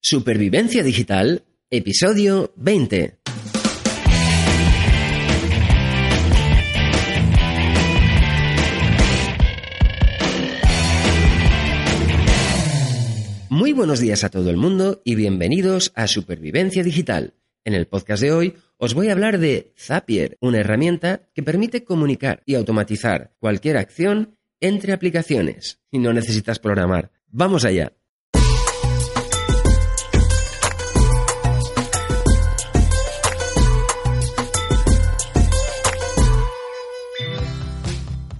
Supervivencia Digital, episodio 20. Muy buenos días a todo el mundo y bienvenidos a Supervivencia Digital. En el podcast de hoy os voy a hablar de Zapier, una herramienta que permite comunicar y automatizar cualquier acción entre aplicaciones y no necesitas programar. Vamos allá.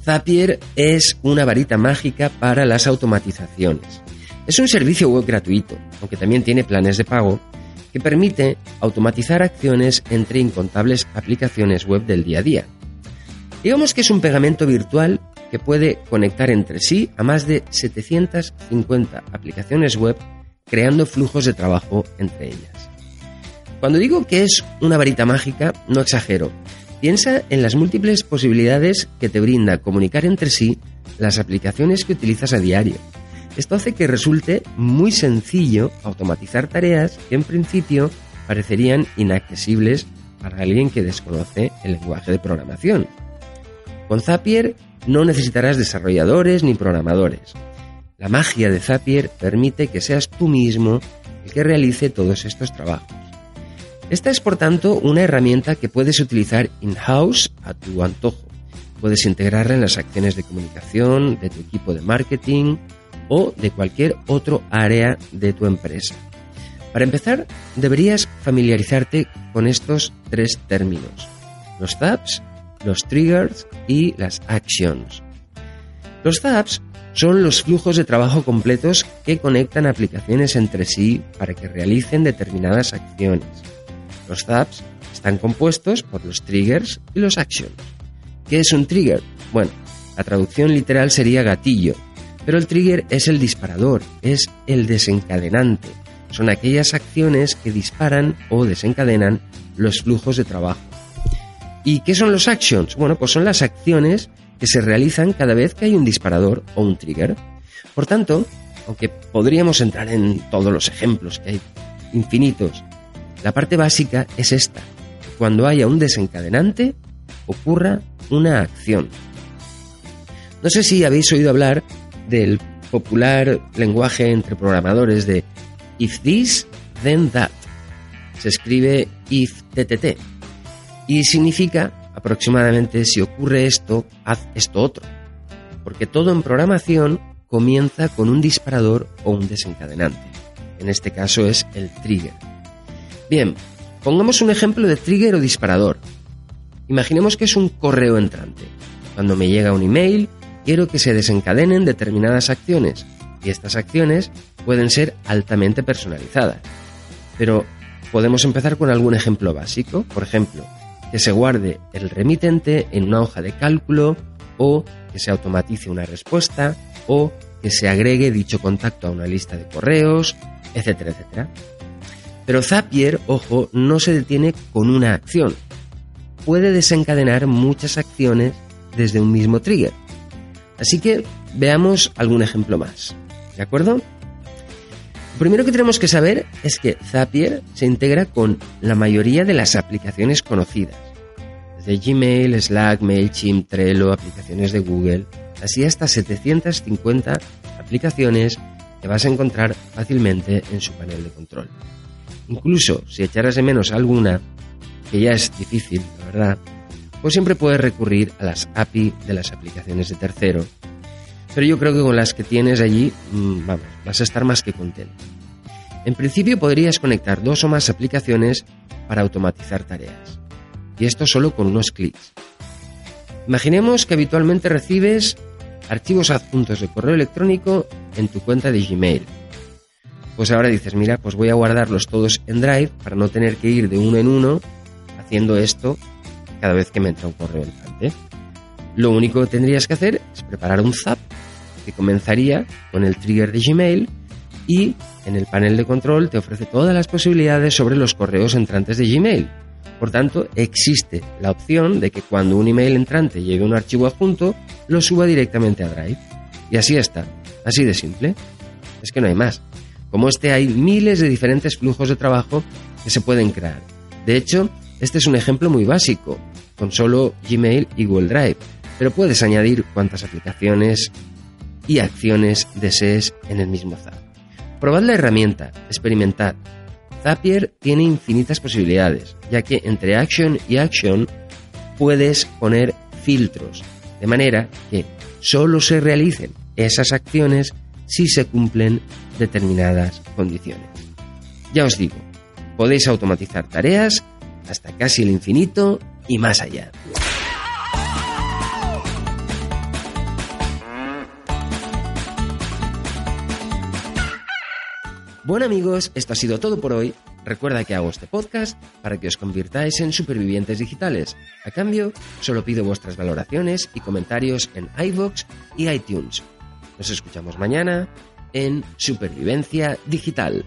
Zapier es una varita mágica para las automatizaciones. Es un servicio web gratuito, aunque también tiene planes de pago, que permite automatizar acciones entre incontables aplicaciones web del día a día. Digamos que es un pegamento virtual que puede conectar entre sí a más de 750 aplicaciones web creando flujos de trabajo entre ellas. Cuando digo que es una varita mágica, no exagero, Piensa en las múltiples posibilidades que te brinda comunicar entre sí las aplicaciones que utilizas a diario. Esto hace que resulte muy sencillo automatizar tareas que en principio parecerían inaccesibles para alguien que desconoce el lenguaje de programación. Con Zapier no necesitarás desarrolladores ni programadores. La magia de Zapier permite que seas tú mismo el que realice todos estos trabajos. Esta es, por tanto, una herramienta que puedes utilizar in-house a tu antojo. Puedes integrarla en las acciones de comunicación de tu equipo de marketing o de cualquier otro área de tu empresa. Para empezar, deberías familiarizarte con estos tres términos. Los tabs, los triggers y las actions. Los tabs son los flujos de trabajo completos que conectan aplicaciones entre sí para que realicen determinadas acciones. Los tabs están compuestos por los triggers y los actions. ¿Qué es un trigger? Bueno, la traducción literal sería gatillo, pero el trigger es el disparador, es el desencadenante. Son aquellas acciones que disparan o desencadenan los flujos de trabajo. ¿Y qué son los actions? Bueno, pues son las acciones que se realizan cada vez que hay un disparador o un trigger. Por tanto, aunque podríamos entrar en todos los ejemplos que hay infinitos la parte básica es esta. Cuando haya un desencadenante, ocurra una acción. No sé si habéis oído hablar del popular lenguaje entre programadores de if this, then that. Se escribe if ttt y significa aproximadamente si ocurre esto, haz esto otro. Porque todo en programación comienza con un disparador o un desencadenante. En este caso es el trigger. Bien, pongamos un ejemplo de trigger o disparador. Imaginemos que es un correo entrante. Cuando me llega un email, quiero que se desencadenen determinadas acciones y estas acciones pueden ser altamente personalizadas. Pero podemos empezar con algún ejemplo básico, por ejemplo, que se guarde el remitente en una hoja de cálculo o que se automatice una respuesta o que se agregue dicho contacto a una lista de correos, etcétera, etcétera. Pero Zapier, ojo, no se detiene con una acción. Puede desencadenar muchas acciones desde un mismo trigger. Así que veamos algún ejemplo más. ¿De acuerdo? Lo primero que tenemos que saber es que Zapier se integra con la mayoría de las aplicaciones conocidas. Desde Gmail, Slack, MailChimp, Trello, aplicaciones de Google, así hasta 750 aplicaciones que vas a encontrar fácilmente en su panel de control. Incluso si echaras de menos alguna, que ya es difícil, la verdad, pues siempre puedes recurrir a las API de las aplicaciones de tercero. Pero yo creo que con las que tienes allí, mm, vamos, vas a estar más que contento. En principio podrías conectar dos o más aplicaciones para automatizar tareas. Y esto solo con unos clics. Imaginemos que habitualmente recibes archivos adjuntos de correo electrónico en tu cuenta de Gmail pues ahora dices, mira, pues voy a guardarlos todos en Drive para no tener que ir de uno en uno haciendo esto cada vez que me entra un correo entrante. Lo único que tendrías que hacer es preparar un zap que comenzaría con el trigger de Gmail y en el panel de control te ofrece todas las posibilidades sobre los correos entrantes de Gmail. Por tanto, existe la opción de que cuando un email entrante llegue a un archivo adjunto, lo suba directamente a Drive. Y así está, así de simple. Es que no hay más. Como este hay miles de diferentes flujos de trabajo que se pueden crear. De hecho, este es un ejemplo muy básico, con solo Gmail y Google Drive, pero puedes añadir cuantas aplicaciones y acciones desees en el mismo Zap. Probad la herramienta, experimentad. Zapier tiene infinitas posibilidades, ya que entre Action y Action puedes poner filtros, de manera que solo se realicen esas acciones si se cumplen determinadas condiciones. Ya os digo, podéis automatizar tareas hasta casi el infinito y más allá. Bueno amigos, esto ha sido todo por hoy. Recuerda que hago este podcast para que os convirtáis en supervivientes digitales. A cambio, solo pido vuestras valoraciones y comentarios en iVoox y iTunes. Nos escuchamos mañana en Supervivencia Digital.